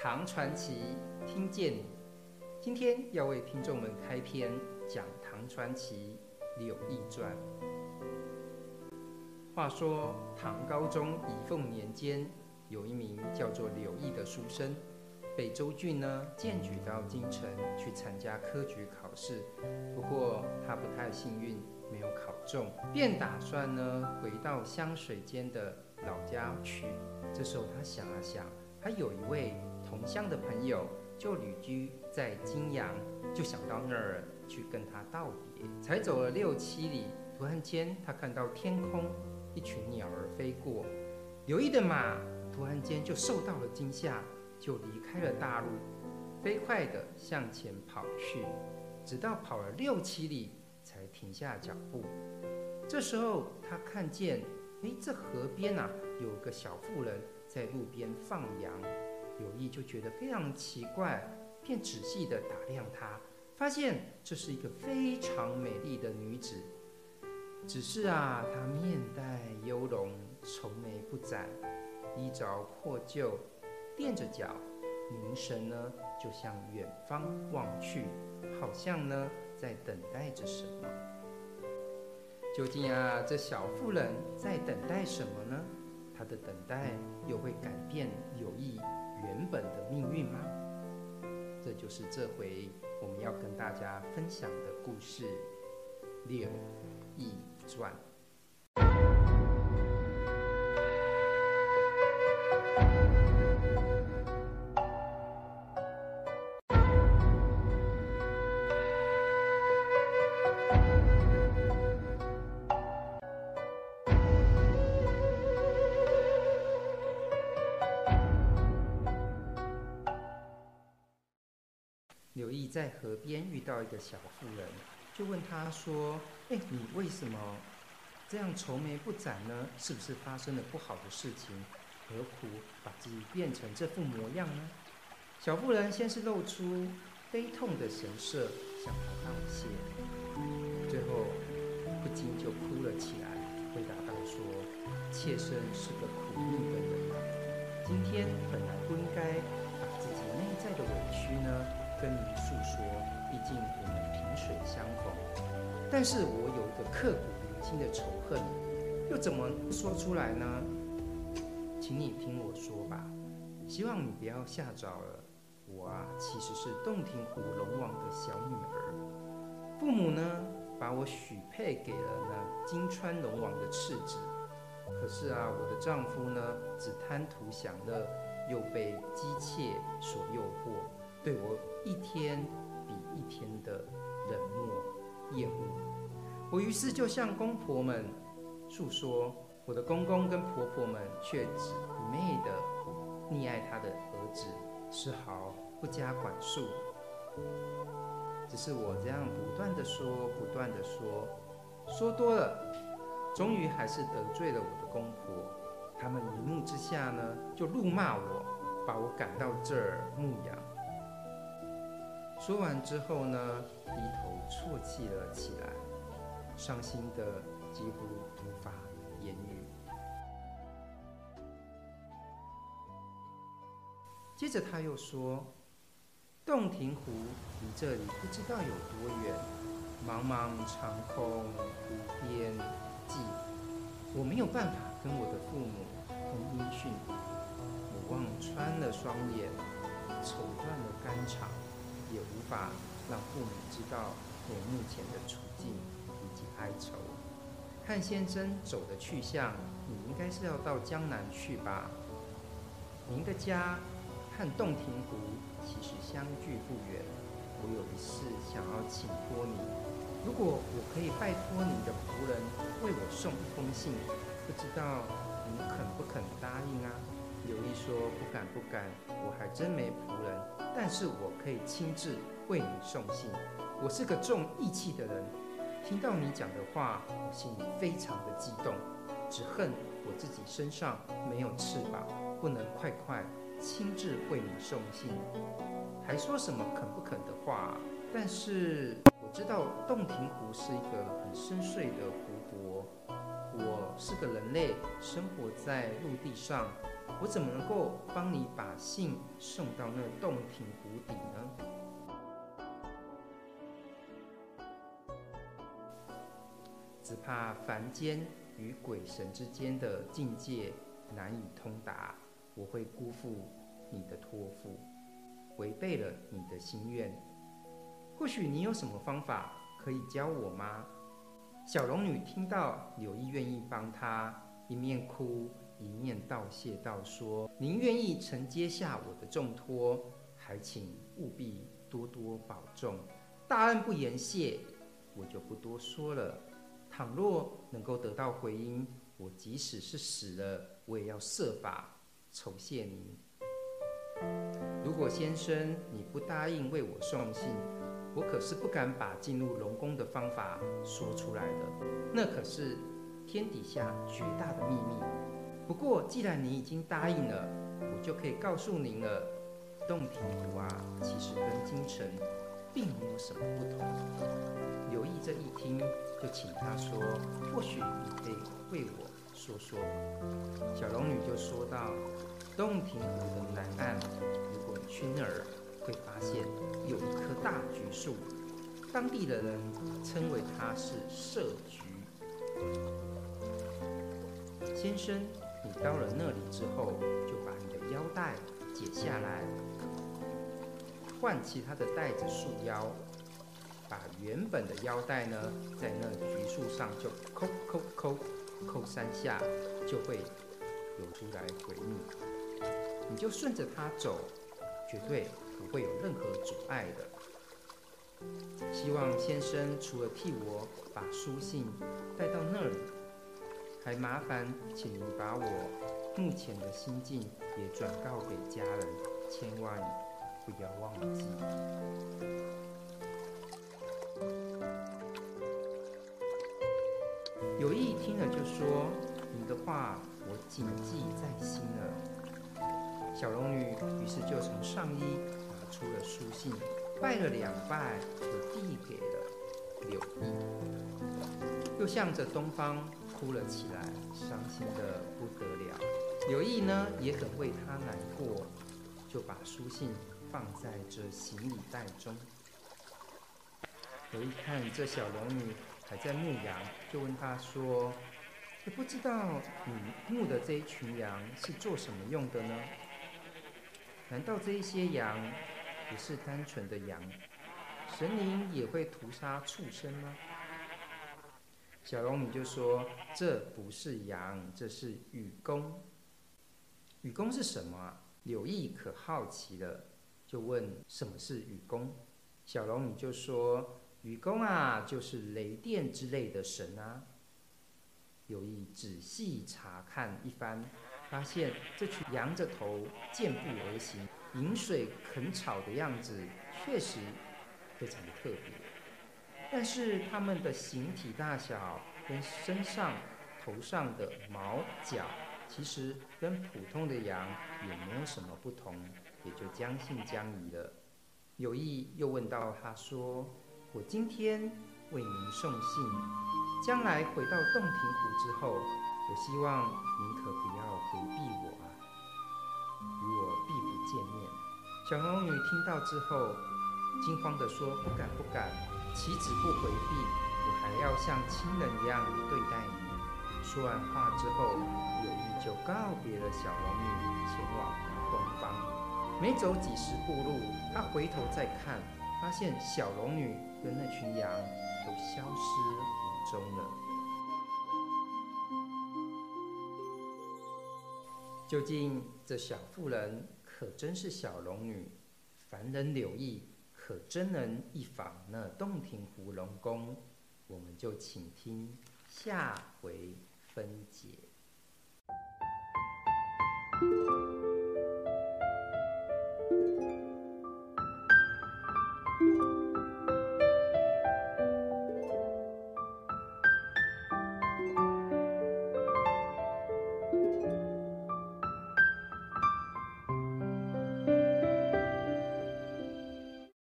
唐传奇，听见你。今天要为听众们开篇讲唐传奇《柳毅传》。话说唐高宗仪凤年间，有一名叫做柳毅的书生，被州郡呢荐举到京城去参加科举考试。不过他不太幸运，没有考中，便打算呢回到湘水间的老家去。这时候他想了想，他有一位同乡的朋友，就旅居在金阳，就想到那儿去跟他道别。才走了六七里，突然间他看到天空一群鸟儿飞过，刘毅的马突然间就受到了惊吓，就离开了大路，飞快地向前跑去，直到跑了六七里才停下脚步。这时候他看见，哎，这河边啊有个小妇人在路边放羊。有意就觉得非常奇怪，便仔细地打量她，发现这是一个非常美丽的女子。只是啊，她面带忧容，愁眉不展，衣着破旧，垫着脚，凝神呢就向远方望去，好像呢在等待着什么。究竟啊，这小妇人在等待什么呢？她的等待又会改变柳毅原本的命运吗？这就是这回我们要跟大家分享的故事《六义传》。柳毅在河边遇到一个小妇人，就问她说：“哎，你为什么这样愁眉不展呢？是不是发生了不好的事情？何苦把自己变成这副模样呢？”小妇人先是露出悲痛的神色，向她道谢，最后不禁就哭了起来，回答道说：“妾身是个苦命的人，今天本来不应该把自己内在的委屈呢。”跟你诉说，毕竟我们萍水相逢。但是我有一个刻骨铭心的仇恨，又怎么说出来呢？请你听我说吧，希望你不要吓着了。我啊，其实是洞庭湖龙王的小女儿。父母呢，把我许配给了那金川龙王的次子。可是啊，我的丈夫呢，只贪图享乐，又被姬妾所诱惑。对我一天比一天的冷漠厌恶，我于是就向公婆们诉说，我的公公跟婆婆们却只一昧的溺爱他的儿子，丝毫不加管束。只是我这样不断的说，不断的说，说多了，终于还是得罪了我的公婆。他们一怒之下呢，就怒骂我，把我赶到这儿牧养。说完之后呢，低头啜泣了起来，伤心的几乎无法言语。接着他又说：“洞庭湖离这里不知道有多远，茫茫长空无边际，我没有办法跟我的父母通音讯，我望穿了双眼，愁断了肝肠。”也无法让父母知道我目前的处境以及哀愁。看先生走的去向，你应该是要到江南去吧？您的家和洞庭湖其实相距不远。我有一事想要请托你，如果我可以拜托你的仆人为我送一封信，不知道你肯不肯答应啊？柳毅说：“不敢不敢，我还真没仆人，但是我可以亲自为你送信。我是个重义气的人，听到你讲的话，我心里非常的激动，只恨我自己身上没有翅膀，不能快快亲自为你送信。还说什么肯不肯的话？但是我知道洞庭湖是一个很深邃的湖泊，我。”是个人类，生活在陆地上，我怎么能够帮你把信送到那洞庭湖底呢？只怕凡间与鬼神之间的境界难以通达，我会辜负你的托付，违背了你的心愿。或许你有什么方法可以教我吗？小龙女听到柳毅愿意帮她，一面哭一面道谢道说：“您愿意承接下我的重托，还请务必多多保重。大恩不言谢，我就不多说了。倘若能够得到回音，我即使是死了，我也要设法酬谢您。如果先生你不答应为我送信，”我可是不敢把进入龙宫的方法说出来的，那可是天底下绝大的秘密。不过，既然你已经答应了，我就可以告诉您了。洞庭湖啊，其实跟京城并没有什么不同。刘毅这一听，就请他说：“或许你可以为我说说。”小龙女就说道：“洞庭湖的南岸，如果你去那儿。”会发现有一棵大橘树，当地的人称为它是社橘。先生，到了那里之后，就把你的腰带解下来，换其他的带子束腰，把原本的腰带呢，在那橘树上就扣扣扣扣三下，就会有出来回你。你就顺着它走，绝对。不会有任何阻碍的。希望先生除了替我把书信带到那里，还麻烦请您把我目前的心境也转告给家人，千万不要忘记。柳毅听了就说：“你的话我谨记在心了。”小龙女于是就从上衣拿。出了书信，拜了两拜，就递给了柳毅，又向着东方哭了起来，伤心的不得了。刘毅呢，也很为他难过，就把书信放在这行李袋中。柳毅看这小龙女还在牧羊，就问她说：“也不知道你牧的这一群羊是做什么用的呢？难道这一些羊？”不是单纯的羊，神灵也会屠杀畜生吗？小龙女就说：“这不是羊，这是雨公。雨公是什么啊？”柳毅可好奇了，就问：“什么是雨公？”小龙女就说：“雨公啊，就是雷电之类的神啊。”柳毅仔细查看一番，发现这群羊着头，健步而行。饮水啃草的样子确实非常的特别，但是它们的形体大小跟身上、头上的毛角，其实跟普通的羊也没有什么不同，也就将信将疑了。有意又问到他说：“我今天为您送信，将来回到洞庭湖之后，我希望您可不要回避我啊。”与我必不见面。小龙女听到之后，惊慌地说：“不敢，不敢，岂止不回避，我还要像亲人一样对待你。”说完话之后，柳毅就告别了小龙女，前往东方。没走几十步路，他回头再看，发现小龙女跟那群羊都消失无踪了。究竟这小妇人可真是小龙女？凡人柳毅可真能一访那洞庭湖龙宫？我们就请听下回分解。